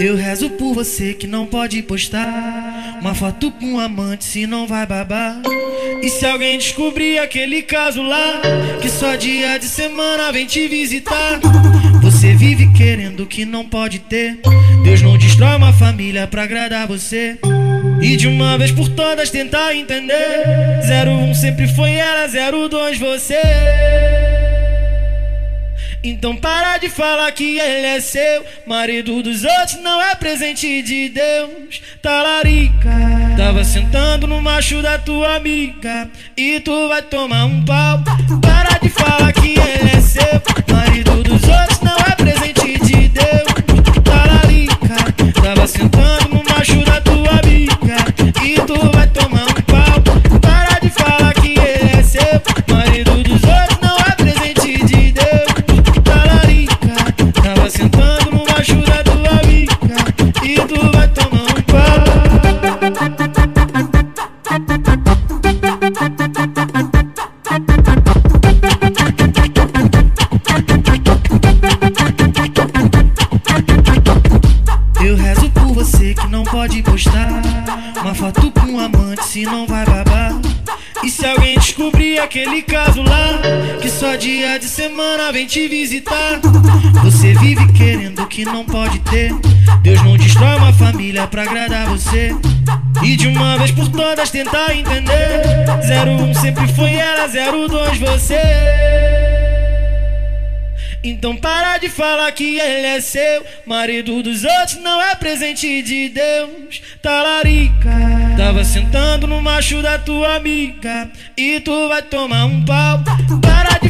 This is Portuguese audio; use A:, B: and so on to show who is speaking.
A: Eu, rezo por você que não pode postar uma foto com um amante se não vai babar. E se alguém descobrir aquele caso lá, que só dia de semana vem te visitar. Você vive querendo que não pode ter. Deus não destrói uma família pra agradar você. E de uma vez por todas tentar entender. 01 um sempre foi ela, 02 você. Então para de falar que ele é seu. Marido dos outros não é presente de Deus. Talarica. Tava sentando no macho da tua amiga. E tu vai tomar um pau. Para de falar que ele é seu. Marido dos outros não é presente de Deus. Talarica. Tava sentando Eu rezo por você que não pode postar uma foto com um amante se não vai babar. E se alguém descobrir aquele caso lá, que só dia de semana vem te visitar. Você vive querendo que não pode ter. Deus não destrói uma família pra agradar você. E de uma vez por todas tentar entender. 01 um sempre foi ela, 02 você. Então para de falar que ele é seu. Marido dos outros não é presente de Deus. Talarica. Tava sentando no macho da tua amiga. E tu vai tomar um pau. Para de